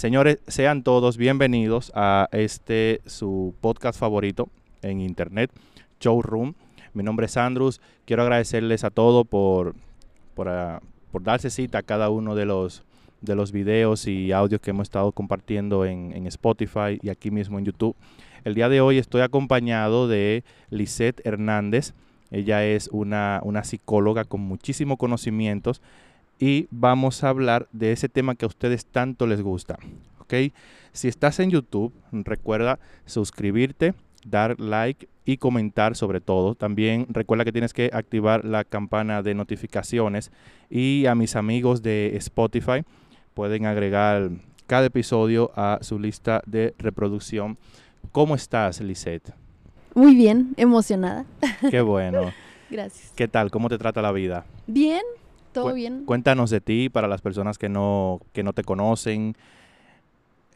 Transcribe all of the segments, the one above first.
Señores, sean todos bienvenidos a este su podcast favorito en internet, Showroom. Mi nombre es Andrus. Quiero agradecerles a todos por, por, ah, por darse cita a cada uno de los, de los videos y audios que hemos estado compartiendo en, en Spotify y aquí mismo en YouTube. El día de hoy estoy acompañado de Lisette Hernández. Ella es una, una psicóloga con muchísimos conocimientos y vamos a hablar de ese tema que a ustedes tanto les gusta. ¿ok? Si estás en YouTube, recuerda suscribirte, dar like y comentar sobre todo. También recuerda que tienes que activar la campana de notificaciones y a mis amigos de Spotify pueden agregar cada episodio a su lista de reproducción. ¿Cómo estás, Lisette? Muy bien, emocionada. Qué bueno. Gracias. ¿Qué tal? ¿Cómo te trata la vida? Bien, todo Cu- bien. Cuéntanos de ti para las personas que no, que no te conocen,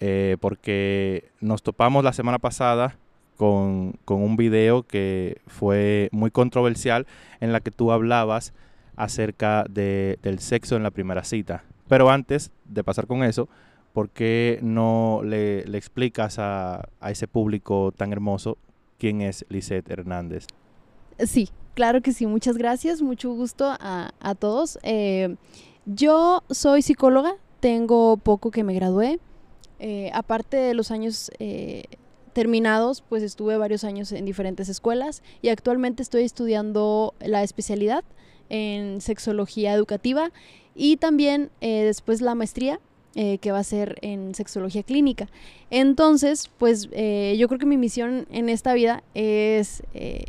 eh, porque nos topamos la semana pasada con, con un video que fue muy controversial en la que tú hablabas acerca de- del sexo en la primera cita. Pero antes de pasar con eso, ¿por qué no le, le explicas a, a ese público tan hermoso quién es Lisette Hernández? Sí, claro que sí. Muchas gracias. Mucho gusto a, a todos. Eh, yo soy psicóloga. Tengo poco que me gradué. Eh, aparte de los años eh, terminados, pues estuve varios años en diferentes escuelas y actualmente estoy estudiando la especialidad en sexología educativa y también después la maestría que va a ser en sexología clínica. Entonces, pues yo creo que mi misión en esta vida es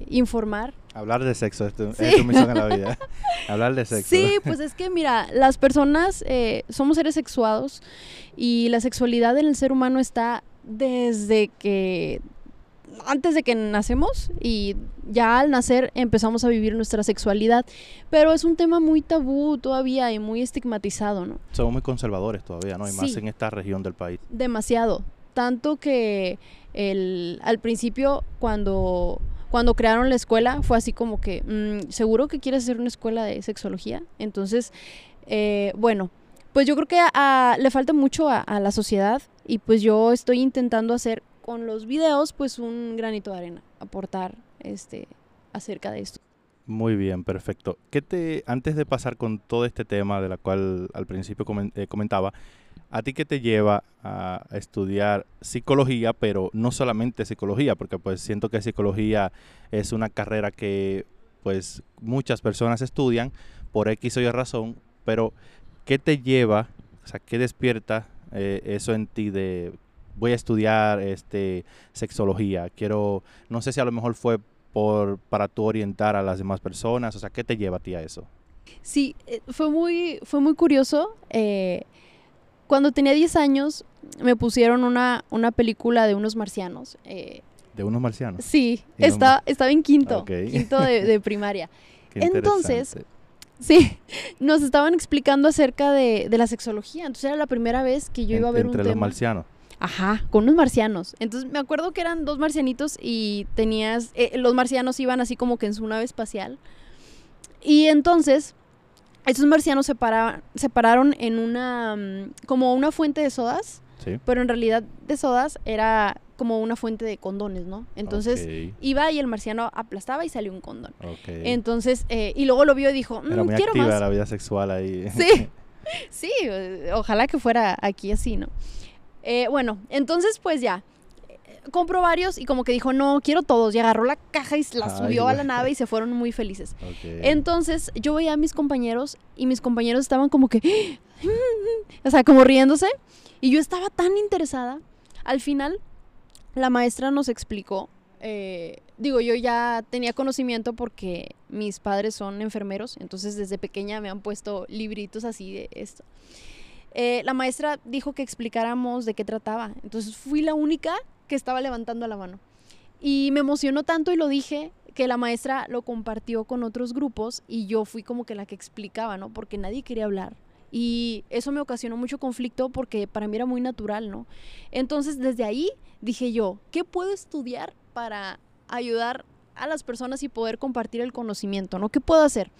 informar. Hablar de sexo es tu, es Sí. tu misión en la vida. Hablar de sexo. Sí, pues es que mira, las personas eh, somos seres sexuados y la sexualidad en el ser humano está desde que antes de que nacemos y ya al nacer empezamos a vivir nuestra sexualidad, pero es un tema muy tabú todavía y muy estigmatizado, ¿no? Somos muy conservadores todavía, ¿no? Y más Sí. en esta región del país. demasiado. Tanto que el, al principio, cuando, cuando crearon la escuela, fue así como que, mm, ¿seguro que quieres hacer una escuela de sexología? Entonces, eh, bueno, pues yo creo que le falta mucho a, la sociedad y pues yo estoy intentando hacer con los videos pues un granito de arena, aportar este, acerca de esto. Muy bien, perfecto. ¿Qué te, antes de pasar con todo este tema de la cual al principio eh, comentaba, ¿a ti qué te lleva a, estudiar psicología, pero no solamente psicología, porque pues siento que psicología es una carrera que pues muchas personas estudian por X o Y razón, pero ¿qué te lleva, o sea, qué despierta eh, eso en ti de voy a estudiar este sexología? Quiero, no sé si a lo mejor fue por para tú orientar a las demás personas, o sea, ¿qué te lleva a ti a eso? Sí, eh, fue muy, fue muy curioso. eh, cuando tenía 10 años me pusieron una, una película de unos marcianos. eh, De unos marcianos. sí, está, estaba en quinto, quinto de, de primaria. Qué entonces. Sí, nos estaban explicando acerca de, de la sexología. Entonces era la primera vez que yo iba a ver entre un los tema. marcianos. Ajá, con unos marcianos. Entonces me acuerdo que eran dos marcianitos y tenías, eh, los marcianos iban así como que en su nave espacial. Y entonces, esos marcianos se, paraban- se pararon en una, mm, como una fuente de sodas, Sí. pero en realidad de sodas era como una fuente de condones, ¿no? Entonces iba y el marciano aplastaba y salió un condón. Entonces, eh, y luego lo vio y dijo, Era "Mm, muy quiero activa más. la vida sexual ahí. Sí. Sí, ojalá que fuera aquí así, ¿no? Eh, bueno, entonces pues ya, compró varios y como que dijo, no, quiero todos. Y agarró la caja y la Ay, subió a la nave y se fueron muy felices. Entonces yo veía a mis compañeros y mis compañeros estaban como que, o sea, como riéndose. Y yo estaba tan interesada. Al final, la maestra nos explicó, eh, digo, yo ya tenía conocimiento porque mis padres son enfermeros, entonces desde pequeña me han puesto libritos así de esto. Eh, la maestra dijo que explicáramos de qué trataba, entonces fui la única que estaba levantando la mano. Y me emocionó tanto y lo dije que la maestra lo compartió con otros grupos y yo fui como que la que explicaba, ¿no? Porque nadie quería hablar. Y eso me ocasionó mucho conflicto porque para mí era muy natural, ¿no? Entonces desde ahí dije yo, ¿qué puedo estudiar para ayudar a las personas y poder compartir el conocimiento, ¿no? ¿Qué puedo hacer?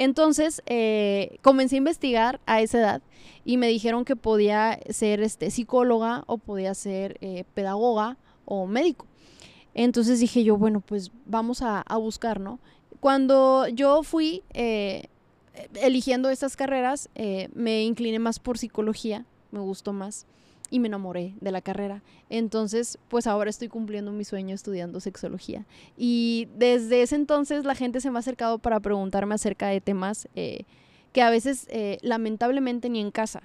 Entonces, eh, comencé a investigar a esa edad y me dijeron que podía ser este, psicóloga o podía ser eh, pedagoga o médico. Entonces dije yo, bueno, pues vamos a, buscar, ¿no? Cuando yo fui eh, eligiendo estas carreras, me incliné más por psicología, me gustó más y me enamoré de la carrera. Entonces, pues ahora estoy cumpliendo mi sueño estudiando sexología. Y desde ese entonces la gente se me ha acercado para preguntarme acerca de temas eh, que a veces eh, lamentablemente ni en casa.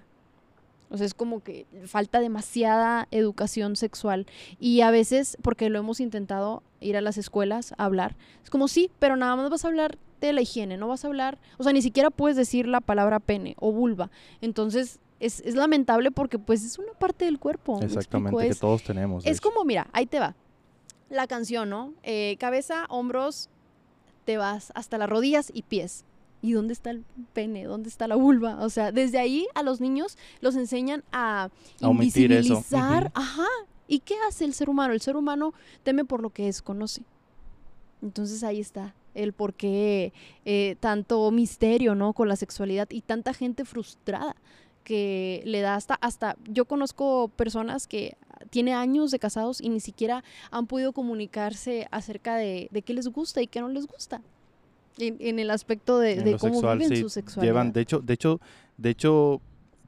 O sea, es como que falta demasiada educación sexual. Y a veces, porque lo hemos intentado ir a las escuelas a hablar, es como sí, pero nada más vas a hablar de la higiene, no vas a hablar, o sea, ni siquiera puedes decir la palabra pene o vulva. Entonces, es, es lamentable porque pues es una parte del cuerpo. ¿me Exactamente, explico? que todos tenemos. es hecho. como, mira, ahí te va. La canción, ¿no? Eh, cabeza, hombros, te vas hasta las rodillas y pies. ¿Y dónde está el pene? ¿Dónde está la vulva? O sea, desde ahí a los niños los enseñan a A eso. invisibilizar. Ajá. ¿Y qué hace el ser humano? El ser humano teme por lo que desconoce. Entonces ahí está el por qué eh, tanto misterio, ¿no? Con la sexualidad y tanta gente frustrada que le da hasta, hasta, yo conozco personas que tiene años de casados y ni siquiera han podido comunicarse acerca de, de qué les gusta y qué no les gusta. En, en el aspecto de, de cómo sexual, viven sí, su sexualidad. Llevan, de hecho, de hecho, de hecho,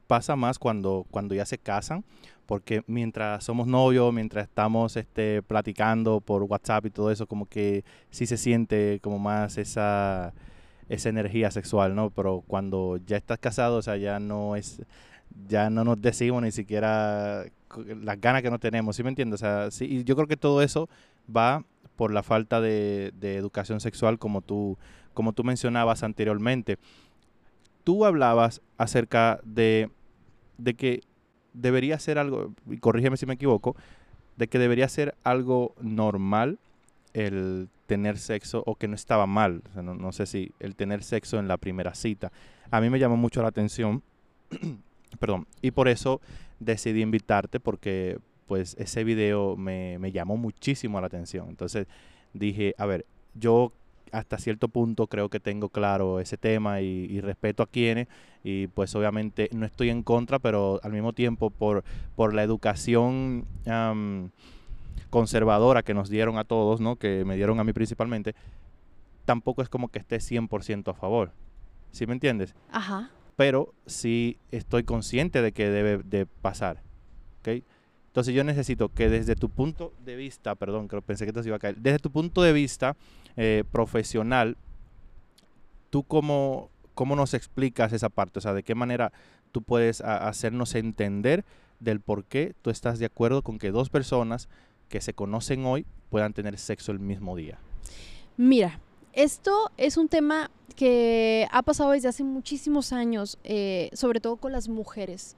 pasa más cuando, cuando ya se casan, porque mientras somos novios, mientras estamos este, platicando por WhatsApp y todo eso, como que sí se siente como más esa, esa energía sexual, ¿no? Pero cuando ya estás casado, o sea, ya no es, ya no nos decimos ni siquiera las ganas que no tenemos, ¿sí me entiendes? O sea, sí, y yo creo que todo eso va por la falta de, de educación sexual, como tú, como tú mencionabas anteriormente. Tú hablabas acerca de, de que debería ser algo, y corrígeme si me equivoco, de que debería ser algo normal el tener sexo o que no estaba mal. No, no sé si el tener sexo en la primera cita. A mí me llamó mucho la atención, perdón, y por eso decidí invitarte porque pues ese video me, me llamó muchísimo la atención. Entonces dije, a ver, yo hasta cierto punto creo que tengo claro ese tema y, respeto a quienes y pues obviamente no estoy en contra, pero al mismo tiempo por, por la educación conservadora que nos dieron a todos, ¿no? que me dieron a mí principalmente, tampoco es como que esté 100% a favor. ¿Sí me entiendes? Ajá. pero sí estoy consciente de que debe de pasar. ¿ok? Entonces yo necesito que desde tu punto de vista, perdón, que pensé que se iba a caer, desde tu punto de vista eh, profesional, ¿tú cómo, cómo nos explicas esa parte? O sea, ¿de qué manera tú puedes hacernos entender del por qué tú estás de acuerdo con que dos personas que se conocen hoy puedan tener sexo el mismo día? Mira, esto es un tema que ha pasado desde hace muchísimos años, eh, sobre todo con las mujeres.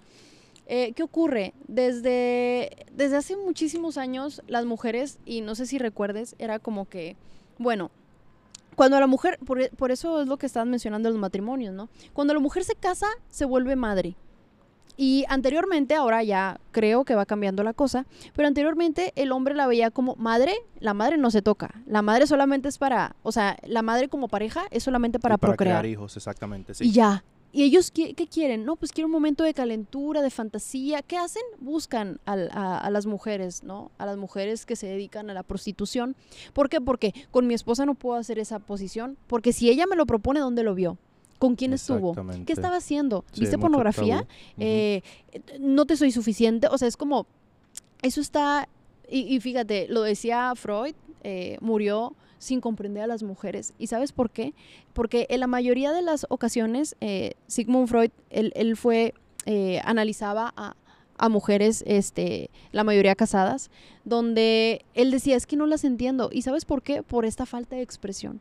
Eh, ¿Qué ocurre? Desde, desde hace muchísimos años las mujeres, y no sé si recuerdes, era como que, bueno, cuando la mujer, por, por eso es lo que estaban mencionando los matrimonios, ¿no? Cuando la mujer se casa, se vuelve madre. Y anteriormente, ahora ya creo que va cambiando la cosa, pero anteriormente el hombre la veía como madre, la madre no se toca, la madre solamente es para, o sea, la madre como pareja es solamente para, para procrear. crear hijos, exactamente. Sí. Y ya. ¿Y ellos qué, qué quieren? No, pues quieren un momento de calentura, de fantasía. ¿Qué hacen? Buscan al- a, a las mujeres, ¿no? A las mujeres que se dedican a la prostitución. ¿Por qué? Porque con mi esposa no puedo hacer esa posición. Porque si ella me lo propone, ¿dónde lo vio? ¿Con quién estuvo? ¿Qué estaba haciendo? ¿Viste pornografía? Eh, no te soy suficiente. O sea, es como, eso está, y, y fíjate, lo decía Freud, eh, murió sin comprender a las mujeres. ¿Y sabes por qué? Porque en la mayoría de las ocasiones, eh, Sigmund Freud, él, él fue, eh, analizaba a, a mujeres, este, la mayoría casadas, donde él decía, es que no las entiendo. ¿Y sabes por qué? Por esta falta de expresión.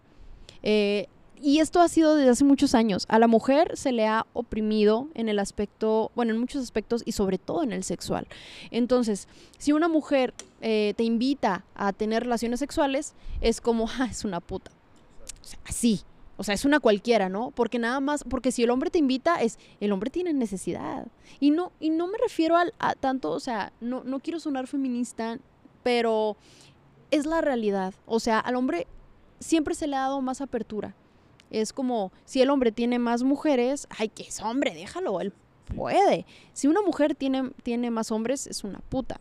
Eh, y esto ha sido desde hace muchos años. A la mujer se le ha oprimido en el aspecto, bueno, en muchos aspectos y sobre todo en el sexual. Entonces, si una mujer eh, te invita a tener relaciones sexuales, es como, ah, es una puta. O sea, así. O sea, es una cualquiera, ¿no? Porque nada más, porque si el hombre te invita, es, el hombre tiene necesidad. Y no, y no me refiero al- a, tanto, o sea, no, no quiero sonar feminista, pero es la realidad. O sea, al hombre siempre se le ha dado más apertura. Es como si el hombre tiene más mujeres, ay, que es hombre, déjalo, él puede. Si una mujer tiene, tiene más hombres, es una puta.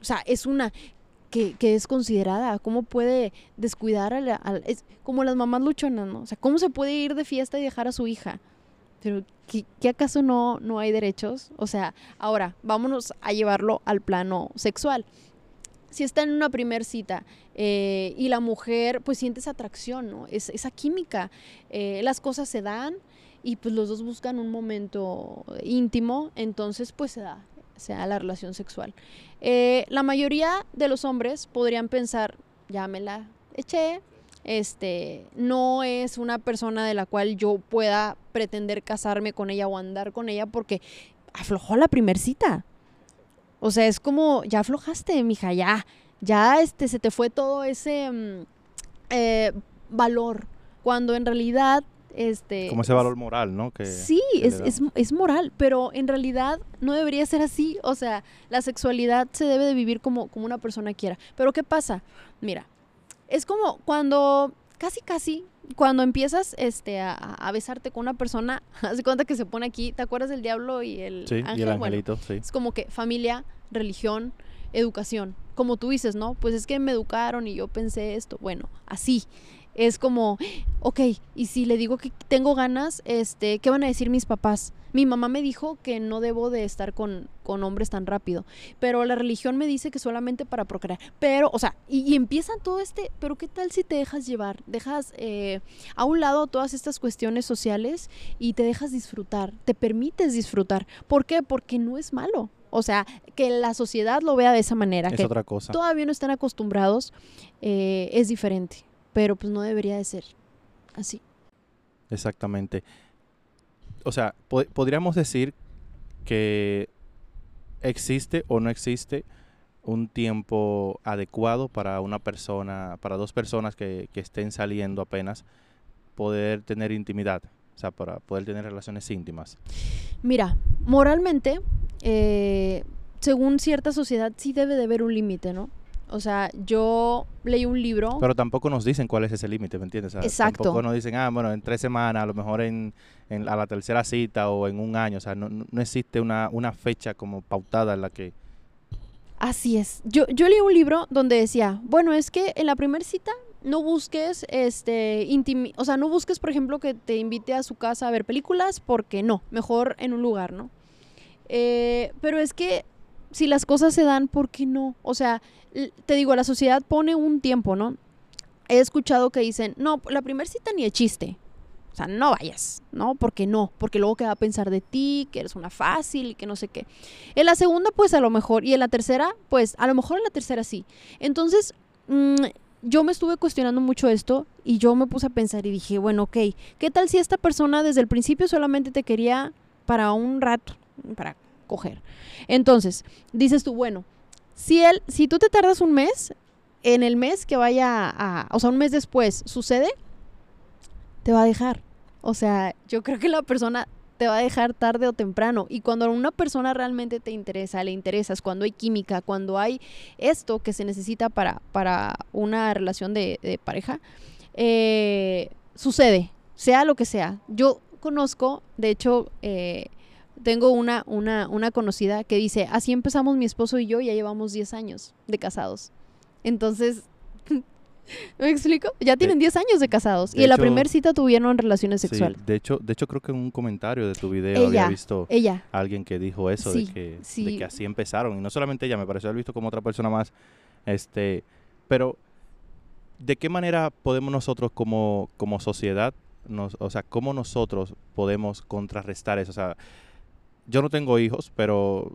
O sea, es una que, que es considerada. ¿Cómo puede descuidar a la... a- es como las mamás luchonas, ¿no? O sea, ¿cómo se puede ir de fiesta y dejar a su hija? Pero, ¿qué, qué acaso no, no hay derechos? O sea, ahora, vámonos a llevarlo al plano sexual. Si está en una primer cita eh, y la mujer, pues siente esa atracción, ¿no? Es, esa química. eh, las cosas se dan y pues los dos buscan un momento íntimo, entonces pues se da, se da la relación sexual. Eh, la mayoría de los hombres podrían pensar, ya me la eché, este, no es una persona de la cual yo pueda pretender casarme con ella o andar con ella porque aflojó la primer cita. O sea, es como, ya aflojaste, mija, ya, ya este, se te fue todo ese mm, eh, valor, cuando en realidad, este... Como ese valor moral, ¿no? Que, Sí, que es, es, es moral, pero en realidad no debería ser así. O sea, la sexualidad se debe de vivir como, como una persona quiera. Pero ¿qué pasa? Mira, es como cuando, casi casi, cuando empiezas este, a, a besarte con una persona, haz de cuenta que se pone aquí, ¿te acuerdas del diablo y el Sí, ángel? y el Bueno, angelito, sí. es como que familia, religión, educación. Como tú dices, ¿no? Pues es que me educaron y yo pensé esto. Bueno, así. Es como, ok, y si le digo que tengo ganas, este, ¿qué van a decir mis papás? Mi mamá me dijo que no debo de estar con, con hombres tan rápido, pero la religión me dice que solamente para procrear. Pero, o sea, y, y empiezan todo este, pero ¿qué tal si te dejas llevar? Dejas eh, a un lado todas estas cuestiones sociales y te dejas disfrutar, te permites disfrutar. ¿Por qué? Porque no es malo. O sea, que la sociedad lo vea de esa manera, Es que otra cosa. todavía no están acostumbrados, eh, es diferente. Pero pues no debería de ser así. Exactamente. O sea, po- podríamos decir que existe o no existe un tiempo adecuado para una persona, para dos personas que, que estén saliendo apenas, poder tener intimidad, o sea, para poder tener relaciones íntimas. Mira, moralmente, eh, según cierta sociedad, sí debe de haber un límite, ¿no? O sea, yo leí un libro. Pero tampoco nos dicen cuál es ese límite, ¿me entiendes? O sea, Exacto. Tampoco nos dicen, ah, bueno, en tres semanas, a lo mejor en, en- a la tercera cita o en un año. O sea, no, no- existe una, una fecha como pautada en la que... Así es. Yo, yo leí un libro donde decía, bueno, es que en la primera cita no busques, este, intimi- o sea, no busques, por ejemplo, que te invite a su casa a ver películas, porque no, mejor en un lugar, ¿no? Eh, pero es que si las cosas se dan, ¿por qué no? O sea, te digo, la sociedad pone un tiempo, ¿no? He escuchado que dicen, no, la primera cita ni de chiste. O sea, no vayas, ¿no? Porque no, porque luego que va a pensar de ti, que eres una fácil y que no sé qué. En la segunda, pues a lo mejor, y en la tercera, pues a lo mejor en la tercera sí. Entonces, mm, yo me estuve cuestionando mucho esto y yo me puse a pensar y dije, bueno, ok, ¿qué tal si esta persona desde el principio solamente te quería para un rato, para coger? Entonces, dices tú, bueno, si él, si tú te tardas un mes, en el mes que vaya a, o sea, un mes después sucede, te va a dejar. O sea, yo creo que la persona te va a dejar tarde o temprano. Y cuando una persona realmente te interesa, le interesas, cuando hay química, cuando hay esto que se necesita para, para una relación de, de pareja, eh, sucede, sea lo que sea. Yo conozco, de hecho, eh, tengo una, una, una conocida que dice, así empezamos mi esposo y yo, ya llevamos 10 años de casados. Entonces, ¿me explico? Ya tienen 10 años de casados. De y en la primera cita tuvieron relaciones Sí, sexuales. de hecho, de hecho creo que en un comentario de tu video había Ella, visto ella. alguien que dijo eso, Sí, de, que, de sí. que así empezaron. Y no solamente ella, me pareció haber visto como otra persona más. Este, pero, ¿de qué manera podemos nosotros como, como sociedad, nos, o sea, cómo nosotros podemos contrarrestar eso? O sea, yo no tengo hijos, pero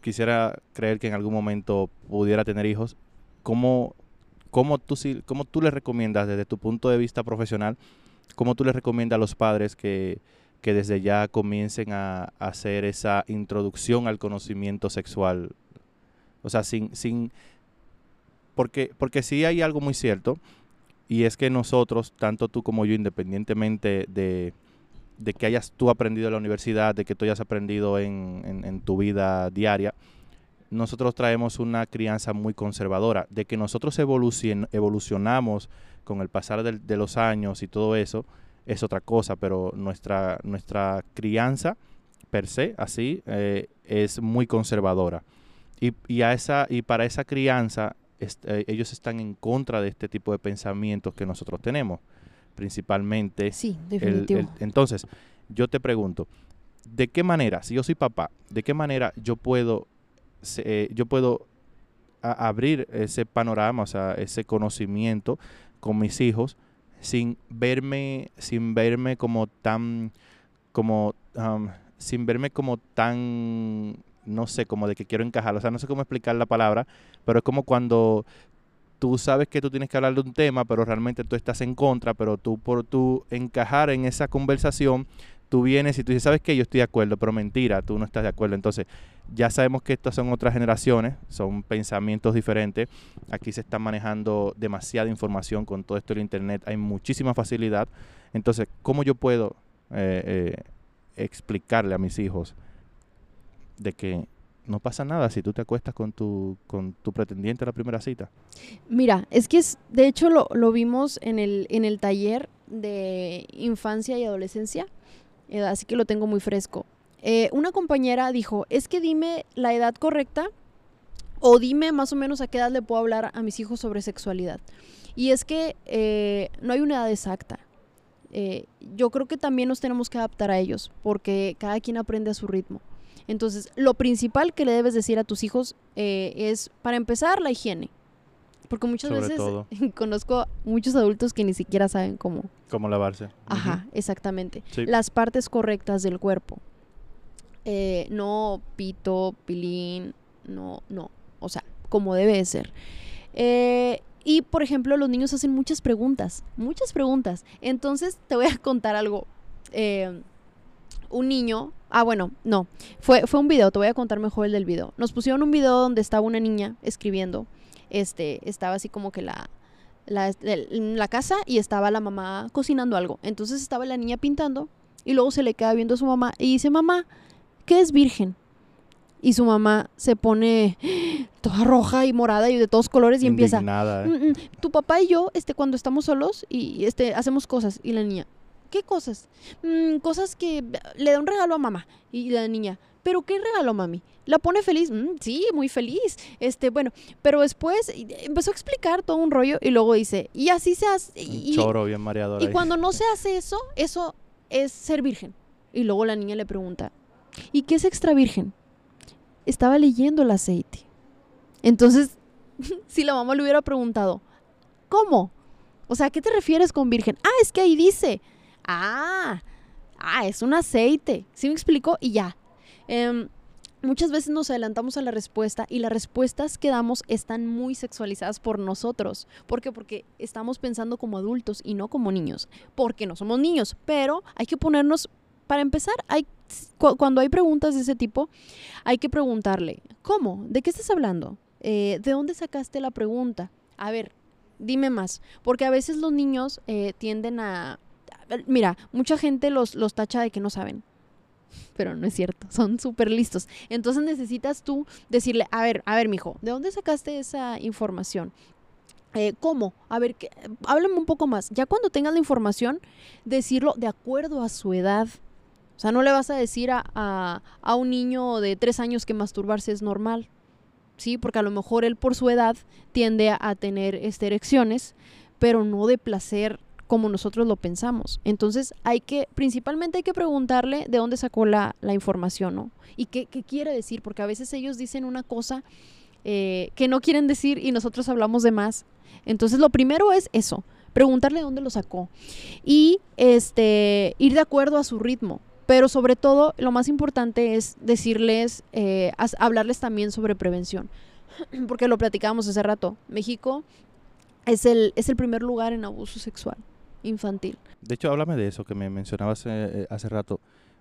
quisiera creer que en algún momento pudiera tener hijos. ¿Cómo, cómo, tú, cómo tú le recomiendas desde tu punto de vista profesional, cómo tú le recomiendas a los padres que, que desde ya comiencen a, a hacer esa introducción al conocimiento sexual? O sea, sin... sin porque, porque sí hay algo muy cierto, y es que nosotros, tanto tú como yo, independientemente de, de que hayas tú aprendido en la universidad, de que tú hayas aprendido en, en- tu vida diaria, nosotros traemos una crianza muy conservadora, de que nosotros evolucion- evolucionamos con el pasar del- de los años y todo eso, es otra cosa, pero nuestra, nuestra crianza per se, así, eh, es muy conservadora. Y, y, a esa, y para esa crianza, eh, ellos están en contra de este tipo de pensamientos que nosotros tenemos, principalmente. Sí, definitivo. entonces, yo te pregunto, ¿de qué manera, si yo soy papá, de qué manera yo puedo, eh, yo puedo abrir ese panorama, o sea, ese conocimiento con mis hijos sin verme, sin verme como tan, como, sin verme como tan, no sé, como de que quiero encajar, o sea, no sé cómo explicar la palabra, pero es como cuando tú sabes que tú tienes que hablar de un tema, pero realmente tú estás en contra, pero tú por tu encajar en esa conversación, tú vienes y tú dices, ¿sabes qué? Yo estoy de acuerdo, pero mentira, tú no estás de acuerdo. Entonces, ya sabemos que estas son otras generaciones, son pensamientos diferentes. Aquí se está manejando demasiada información con todo esto del Internet, hay muchísima facilidad. Entonces, ¿cómo yo puedo eh, eh, explicarle a mis hijos de que no pasa nada si tú te acuestas con tu, con tu pretendiente a la primera cita? Mira, es que es, de hecho lo, lo vimos en el, en el taller de infancia y adolescencia eh, así que lo tengo muy fresco. Eh, una compañera dijo, es que dime la edad correcta o dime más o menos a qué edad le puedo hablar a mis hijos sobre sexualidad. Y es que eh, no hay una edad exacta. yo creo que también nos tenemos que adaptar a ellos, porque cada quien aprende a su ritmo. Entonces, lo principal que le debes decir a tus hijos es, para empezar, la higiene. Porque muchas veces conozco muchos adultos que ni siquiera saben cómo. Cómo lavarse. Ajá, exactamente. Las partes correctas del cuerpo. Eh, no pito, pilín, no, no. O sea, como debe ser. Eh, y, por ejemplo, los niños hacen muchas preguntas, muchas preguntas. Entonces, te voy a contar algo. Eh, un niño, ah, bueno, no, fue, fue un video, te voy a contar mejor el del video. Nos pusieron un video donde estaba una niña escribiendo este, estaba así como que la, la, la casa y estaba la mamá cocinando algo. Entonces estaba la niña pintando y luego se le queda viendo a su mamá y dice, mamá, ¿qué es virgen? Y su mamá se pone toda roja y morada y de todos colores y empieza, ¿eh? mm, mm, tu papá y yo, este, cuando estamos solos y este, hacemos cosas. Y la niña, ¿qué cosas? Mm, cosas que le da un regalo a mamá. Y la niña, ¿pero qué regalo, mami? ¿La pone feliz? Mm, sí, muy feliz. Este, bueno, pero después empezó a explicar todo un rollo y luego dice, y así se hace. Y, choro bien mareador. Y cuando no se hace eso, eso es ser virgen. Y luego la niña le pregunta, ¿y qué es extra virgen? Estaba leyendo el aceite. Entonces, si la mamá le hubiera preguntado, ¿cómo? O sea, ¿a qué te refieres con virgen? Ah, es que ahí dice. Ah, ah, es un aceite. ¿Sí me explicó? Y ya. Eh, muchas veces nos adelantamos a la respuesta y las respuestas que damos están muy sexualizadas por nosotros. ¿Por qué? Porque estamos pensando como adultos y no como niños. Porque no somos niños, pero hay que ponernos, para empezar, hay, cuando hay preguntas de ese tipo, hay que preguntarle, ¿cómo? ¿De qué estás hablando? Eh, ¿De dónde sacaste la pregunta? A ver, dime más. Porque a veces los niños eh, tienden a... Mira, mucha gente los, los tacha de que no saben pero no es cierto, son súper listos. Entonces necesitas tú decirle, a ver, a ver, mijo, ¿de dónde sacaste esa información? Eh, ¿Cómo? A ver, háblame un poco más. Ya cuando tengas la información, decirlo de acuerdo a su edad. O sea, no le vas a decir a, a, un niño de tres años que masturbarse es normal. Sí, porque a lo mejor él por su edad tiende a, a tener erecciones, pero no de placer como nosotros lo pensamos. Entonces hay que, principalmente hay que preguntarle de dónde sacó la, información, ¿no? Y qué, quiere decir, porque a veces ellos dicen una cosa eh, que no quieren decir y nosotros hablamos de más. Entonces lo primero es eso, preguntarle de dónde lo sacó y este, ir de acuerdo a su ritmo. Pero sobre todo, lo más importante es decirles, eh, hablarles también sobre prevención. Porque lo platicábamos hace rato. México es el, es el primer lugar en abuso sexual infantil. De hecho, háblame de eso que me mencionabas eh, hace rato.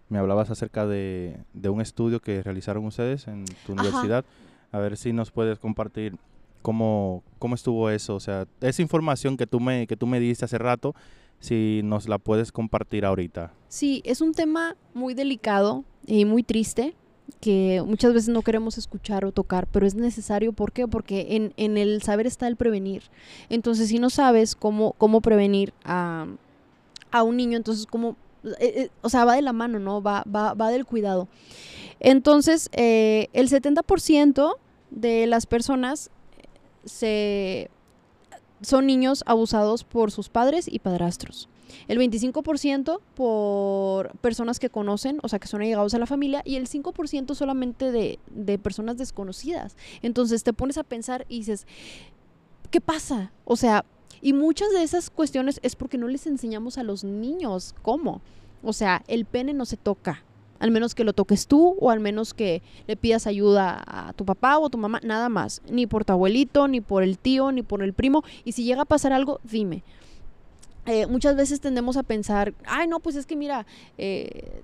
Me hablabas acerca de, un estudio que realizaron ustedes en tu universidad. A ver si nos puedes compartir cómo, cómo estuvo eso. O sea, esa información que tú, me, que tú me diste hace rato, si nos la puedes compartir ahorita. Sí, es un tema muy delicado y muy triste que muchas veces no queremos escuchar o tocar, pero es necesario. ¿Por qué? Porque en, en el saber está el prevenir. Entonces, si no sabes cómo, cómo prevenir a, a un niño, entonces como, eh, eh, o sea, va de la mano, ¿no? Va, va, va del cuidado. Entonces, eh, el 70% de las personas se, son niños abusados por sus padres y padrastros. El 25% por personas que conocen, o sea, que son allegados a la familia, y el 5% solamente de, de personas desconocidas. Entonces te pones a pensar y dices, ¿qué pasa? O sea, y muchas de esas cuestiones es porque no les enseñamos a los niños cómo. O sea, el pene no se toca, al menos que lo toques tú o al menos que le pidas ayuda a tu papá o a tu mamá, nada más, ni por tu abuelito, ni por el tío, ni por el primo, y si llega a pasar algo, dime. Eh, muchas veces tendemos a pensar, ay, no, pues es que mira, eh,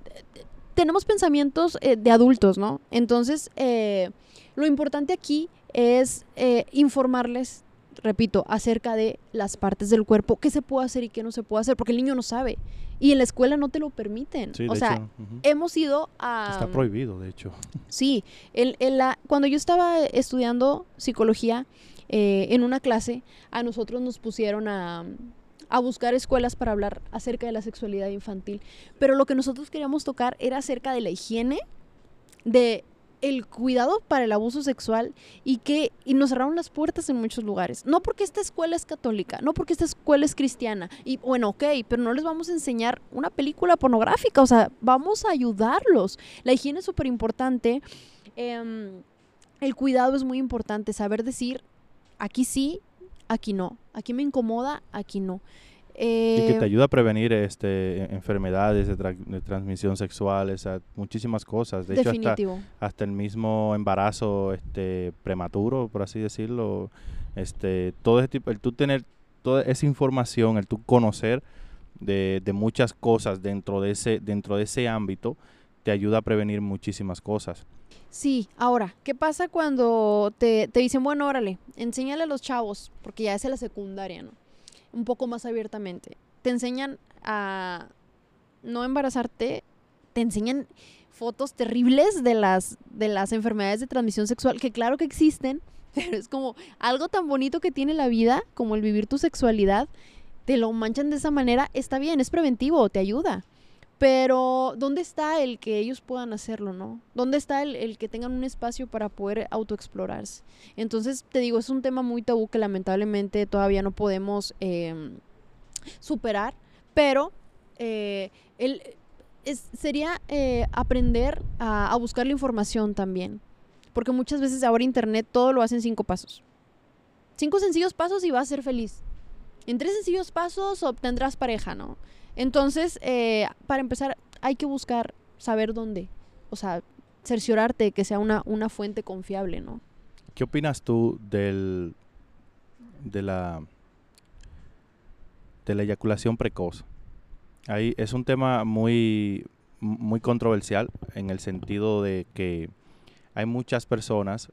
tenemos pensamientos eh, de adultos, ¿no? Entonces, eh, lo importante aquí es eh, informarles, repito, acerca de las partes del cuerpo, qué se puede hacer y qué no se puede hacer, porque el niño no sabe. Y en la escuela no te lo permiten. Sí, o sea, hecho, hemos ido a... está prohibido, de hecho. Sí, el- el- la- cuando yo estaba estudiando psicología eh, en una clase, a nosotros nos pusieron a, a buscar escuelas para hablar acerca de la sexualidad infantil. Pero lo que nosotros queríamos tocar era acerca de la higiene, de el cuidado para el abuso sexual y que y nos cerraron las puertas en muchos lugares. No porque esta escuela es católica, no porque esta escuela es cristiana. Y bueno, ok, pero no les vamos a enseñar una película pornográfica, o sea, vamos a ayudarlos. La higiene es súper importante. em, el cuidado es muy importante, saber decir, aquí sí, aquí no. Aquí me incomoda, aquí no. Y que Eh, te ayuda a prevenir este, e- enfermedades de, tra- de transmisión sexual, o sea, muchísimas cosas. De hecho, hasta, definitivo. hasta el mismo embarazo este, prematuro, por así decirlo, este, todo ese tipo, el tú tener toda esa información, el tú conocer de, de muchas cosas dentro de ese, dentro de ese ámbito, te ayuda a prevenir muchísimas cosas. Sí, ahora, ¿qué pasa cuando te, te dicen, bueno, órale, enséñale a los chavos, porque ya es en la secundaria, ¿no? Un poco más abiertamente. Te enseñan a no embarazarte, te enseñan fotos terribles de las, de las enfermedades de transmisión sexual, que claro que existen, pero es como algo tan bonito que tiene la vida, como el vivir tu sexualidad, te lo manchan de esa manera, está bien, es preventivo, te ayuda. Pero, ¿dónde está el que ellos puedan hacerlo, no? ¿Dónde está el, el que tengan un espacio para poder autoexplorarse? Entonces, te digo, es un tema muy tabú que lamentablemente todavía no podemos em, superar, pero eh, el, es- sería eh, aprender a, a buscar la información también. Porque muchas veces ahora Internet todo lo hace en cinco pasos. Cinco sencillos pasos y vas a ser feliz. En tres sencillos pasos obtendrás pareja, ¿no? Entonces, eh, para empezar, hay que buscar saber dónde. O sea, cerciorarte que sea una, una fuente confiable, ¿no? ¿Qué opinas tú del de la de la eyaculación precoz? Ahí es un tema muy muy controversial en el sentido de que hay muchas personas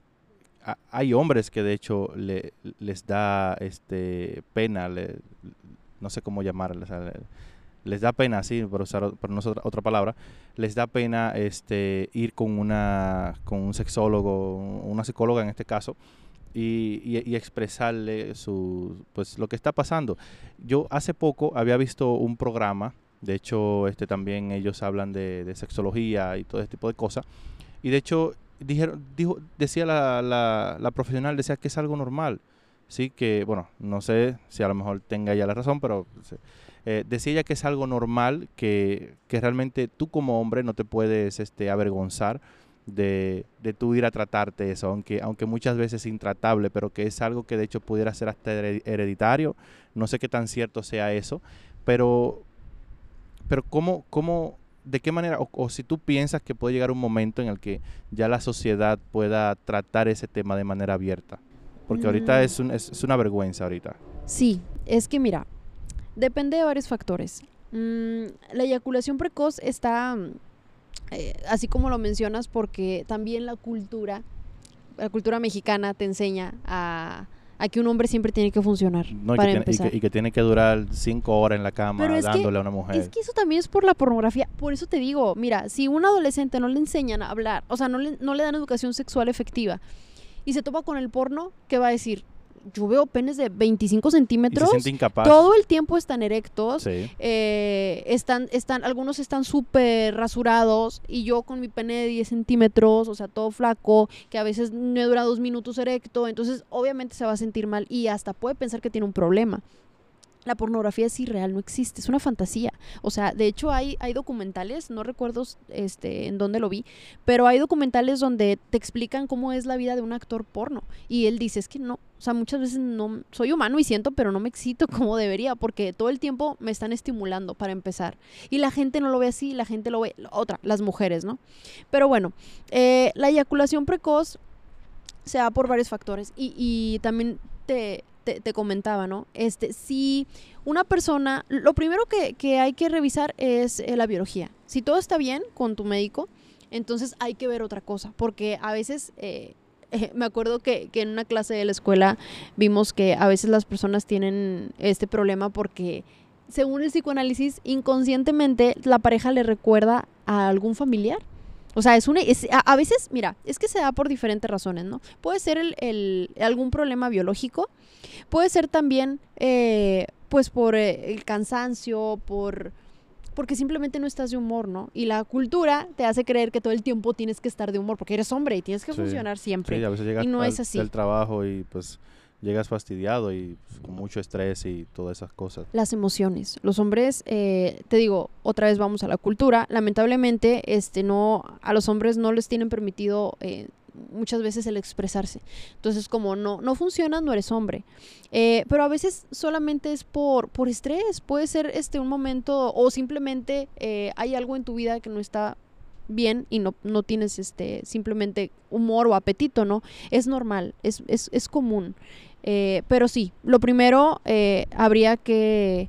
hay hombres que de hecho le- les da este pena le- no sé cómo llamarles les da pena sí por usar por no otra, otra palabra les da pena este ir con una con un sexólogo una psicóloga en este caso y, y- y expresarle su pues lo que está pasando. Yo hace poco había visto un programa de hecho este también ellos hablan de, de sexología y todo ese tipo de cosas y de hecho dijeron dijo decía la, la, la profesional decía que es algo normal sí que bueno no sé si a lo mejor tenga ella la razón pero se- eh, decía ella que es algo normal que, que realmente tú como hombre no te puedes este avergonzar de, de tú ir a tratarte eso, aunque, aunque muchas veces es intratable, pero que es algo que de hecho pudiera ser hasta hered- hereditario. No sé qué tan cierto sea eso, pero, pero ¿cómo, cómo, de qué manera, o, o si tú piensas que puede llegar un momento en el que ya la sociedad pueda tratar ese tema de manera abierta? Porque ahorita Mm. es, un- es, es una vergüenza ahorita. Sí, es que mira, depende de varios factores. Mm, la eyaculación precoz está, eh, así como lo mencionas, porque también la cultura, la cultura mexicana te enseña a, a que un hombre siempre tiene que funcionar No, y, que para tiene, y, empezar. que, y que tiene que durar cinco horas en la cama que- dándole a una mujer. Es que eso también es por la pornografía. Por eso te digo, mira, si un adolescente no le enseñan a hablar, o sea, no le, no le dan educación sexual efectiva y se topa con el porno, ¿qué va a decir? Yo veo penes de 25 Y se centímetros. incapaz. Todo el tiempo están erectos. Sí. eh, están, están, algunos están súper rasurados y yo con mi pene de 10 centímetros, o sea, todo flaco, que a veces me dura dos minutos erecto, entonces obviamente se va a sentir mal y hasta puede pensar que tiene un problema. La pornografía es irreal, no existe, es una fantasía. O sea, de hecho hay, hay documentales, no recuerdo este, en dónde lo vi, pero hay documentales donde te explican cómo es la vida de un actor porno. Y él dice, es que no, o sea, muchas veces no, soy humano y siento, pero no me excito como debería, porque todo el tiempo me están estimulando para empezar. Y la gente no lo ve así, la gente lo ve, otra, las mujeres, ¿no? Pero bueno, eh, la eyaculación precoz se da por varios factores y, y también te, te, comentaba, ¿no? Este, si una persona, lo primero que, que hay que revisar es eh, la biología. Si todo está bien con tu médico, entonces hay que ver otra cosa, porque a veces... eh, me acuerdo que, que en una clase de la escuela vimos que a veces las personas tienen este problema porque según el psicoanálisis, inconscientemente la pareja le recuerda a algún familiar. O sea, es una, es- a, a veces, mira, es que se da por diferentes razones, ¿no? Puede ser el, el- algún problema biológico, puede ser también, eh, pues, por eh, el cansancio, por porque simplemente no estás de humor, ¿no? Y la cultura te hace creer que todo el tiempo tienes que estar de humor, porque eres hombre y tienes que Sí, funcionar siempre. Sí, a veces llegas Y no al- es así. del trabajo y pues llegas fastidiado y pues, con mucho estrés y todas esas cosas. las emociones. Los hombres, eh, te digo, otra vez vamos a la cultura. Lamentablemente, este, no, a los hombres no les tienen permitido eh, muchas veces el expresarse. Entonces, como no, no funciona, no eres hombre. Eh, pero a veces solamente es por, por estrés. Puede ser este un momento o simplemente eh, hay algo en tu vida que no está bien y no, no tienes este simplemente humor o apetito, ¿no? Es normal, es, es, es común. Eh, pero sí, lo primero eh, habría que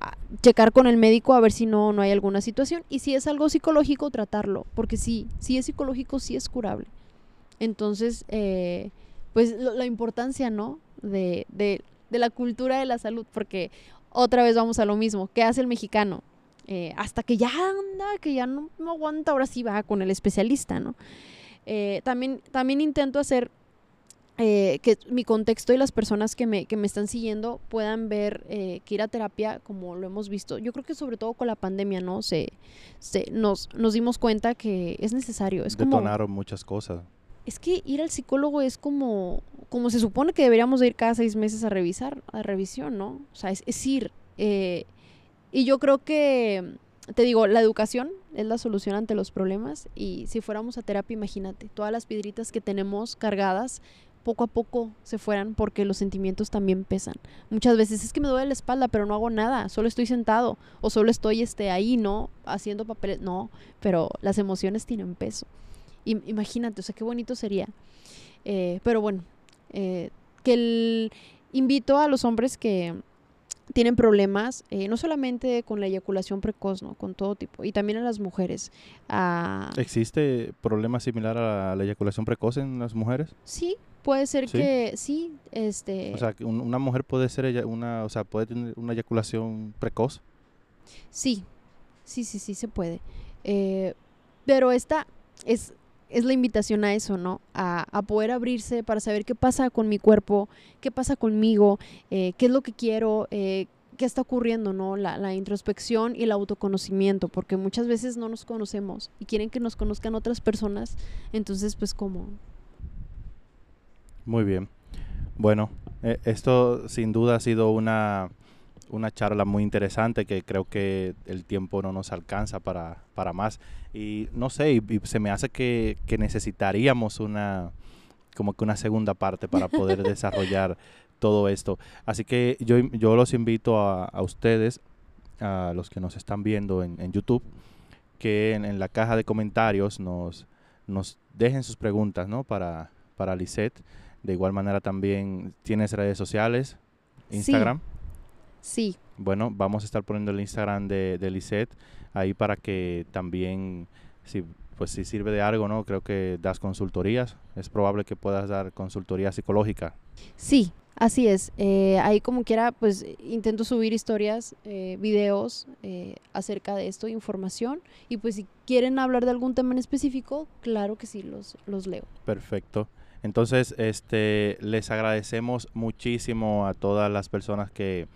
ah, checar con el médico a ver si no, no hay alguna situación. Y si es algo psicológico, tratarlo. Porque sí, si es psicológico, sí es curable. Entonces, eh, pues la importancia, ¿no? De, de, de la cultura de la salud. Porque otra vez vamos a lo mismo. ¿Qué hace el mexicano? Eh, hasta que ya anda, que ya no, no aguanta, ahora sí va con el especialista, ¿no? Eh, también, también intento hacer eh, que mi contexto y las personas que me, que me están siguiendo puedan ver eh, que ir a terapia, como lo hemos visto, yo creo que sobre todo con la pandemia, ¿no? Se, se- nos, nos dimos cuenta que es necesario. Es como, Detonaron muchas cosas. es que ir al psicólogo es como, como se supone que deberíamos de ir cada seis meses a revisar, a revisión, ¿no? O sea, es, es ir. eh, y yo creo que, te digo, la educación es la solución ante los problemas y si fuéramos a terapia, imagínate, todas las piedritas que tenemos cargadas poco a poco se fueran porque los sentimientos también pesan. Muchas veces es que me duele la espalda, pero no hago nada, solo estoy sentado o solo estoy este ahí, ¿no? Haciendo papeles, no, pero las emociones tienen peso. Im- imagínate, o sea, qué bonito sería. Eh, pero bueno, eh, que el, invito a los hombres que tienen problemas, eh, no solamente con la eyaculación precoz, ¿no? Con todo tipo, y también a las mujeres. a- ¿Existe problema similar a la eyaculación precoz en las mujeres? sí, puede ser ¿Sí? que sí, este... O sea, una mujer puede ser una, o sea, puede tener una eyaculación precoz. Sí, sí, sí, sí se puede. Eh, pero esta es, es la invitación a eso, ¿no? A, a poder abrirse para saber qué pasa con mi cuerpo, qué pasa conmigo, eh, qué es lo que quiero, eh, qué está ocurriendo, ¿no? La, la introspección y el autoconocimiento, porque muchas veces no nos conocemos y quieren que nos conozcan otras personas, entonces pues como... Muy bien. Bueno, eh, esto sin duda ha sido una, una charla muy interesante que creo que el tiempo no nos alcanza para, para más. Y no sé, y, y se me hace que, que necesitaríamos una como que una segunda parte para poder desarrollar todo esto. Así que yo, yo los invito a, a ustedes, a los que nos están viendo en, en YouTube, que en, en la caja de comentarios nos, nos dejen sus preguntas ¿no? para, para Lisette. De igual manera también tienes redes sociales. Instagram. Sí, Bueno, vamos a estar poniendo el Instagram de, de Lisette ahí para que también, si, pues si sirve de algo, ¿no? Creo que das consultorías. Es probable que puedas dar consultoría psicológica. Sí, así es. Eh, ahí como quiera, pues intento subir historias, eh, videos eh, acerca de esto, información. Y pues si quieren hablar de algún tema en específico, claro que sí, los, los leo. Perfecto. Entonces, este, les agradecemos muchísimo a todas las personas que,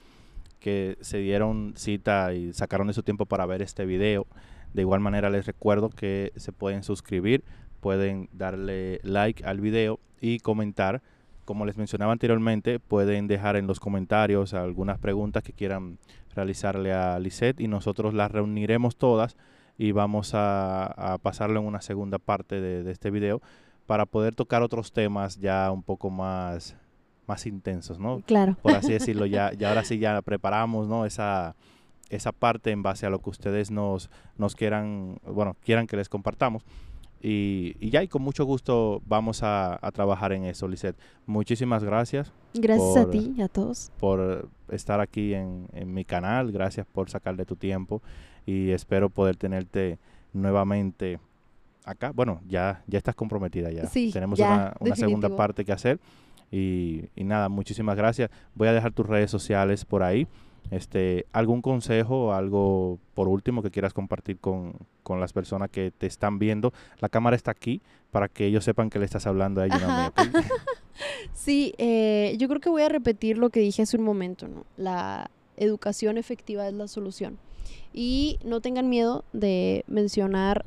que se dieron cita y sacaron de su tiempo para ver este video. De igual manera les recuerdo que se pueden suscribir, pueden darle like al video y comentar. Como les mencionaba anteriormente, pueden dejar en los comentarios algunas preguntas que quieran realizarle a Lisette y nosotros las reuniremos todas y vamos a, pasarlo en una segunda parte de, de este video para poder tocar otros temas ya un poco más, más intensos, ¿no? Claro. Por así decirlo, ya, ya ahora sí ya preparamos, ¿no? Esa, esa parte en base a lo que ustedes nos, nos quieran, bueno, quieran que les compartamos. Y, y ya, y con mucho gusto vamos a, a trabajar en eso, Lisette. Muchísimas gracias Gracias a por- ti y a todos. por estar aquí en, en mi canal, gracias por sacarle tu tiempo y espero poder tenerte nuevamente acá. Bueno, ya, ya estás comprometida ya. Sí, Tenemos ya, una, una segunda parte que hacer y, y nada, muchísimas gracias. Voy a dejar tus redes sociales por ahí. Este, ¿Algún consejo algo por último que quieras compartir con, con las personas que te están viendo? La cámara está aquí para que ellos sepan que le estás hablando a ellos. no a mí, Ajá. ¿ok? Sí, eh, yo creo que voy a repetir lo que dije hace un momento, ¿no? La educación efectiva es la solución. Y no tengan miedo de mencionar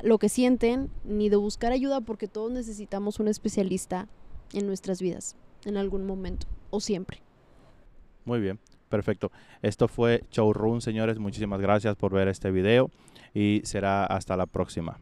lo que sienten ni de buscar ayuda porque todos necesitamos un especialista en nuestras vidas en algún momento o siempre. Muy bien, perfecto. Esto fue Showroom, señores. Muchísimas gracias por ver este video y será hasta la próxima.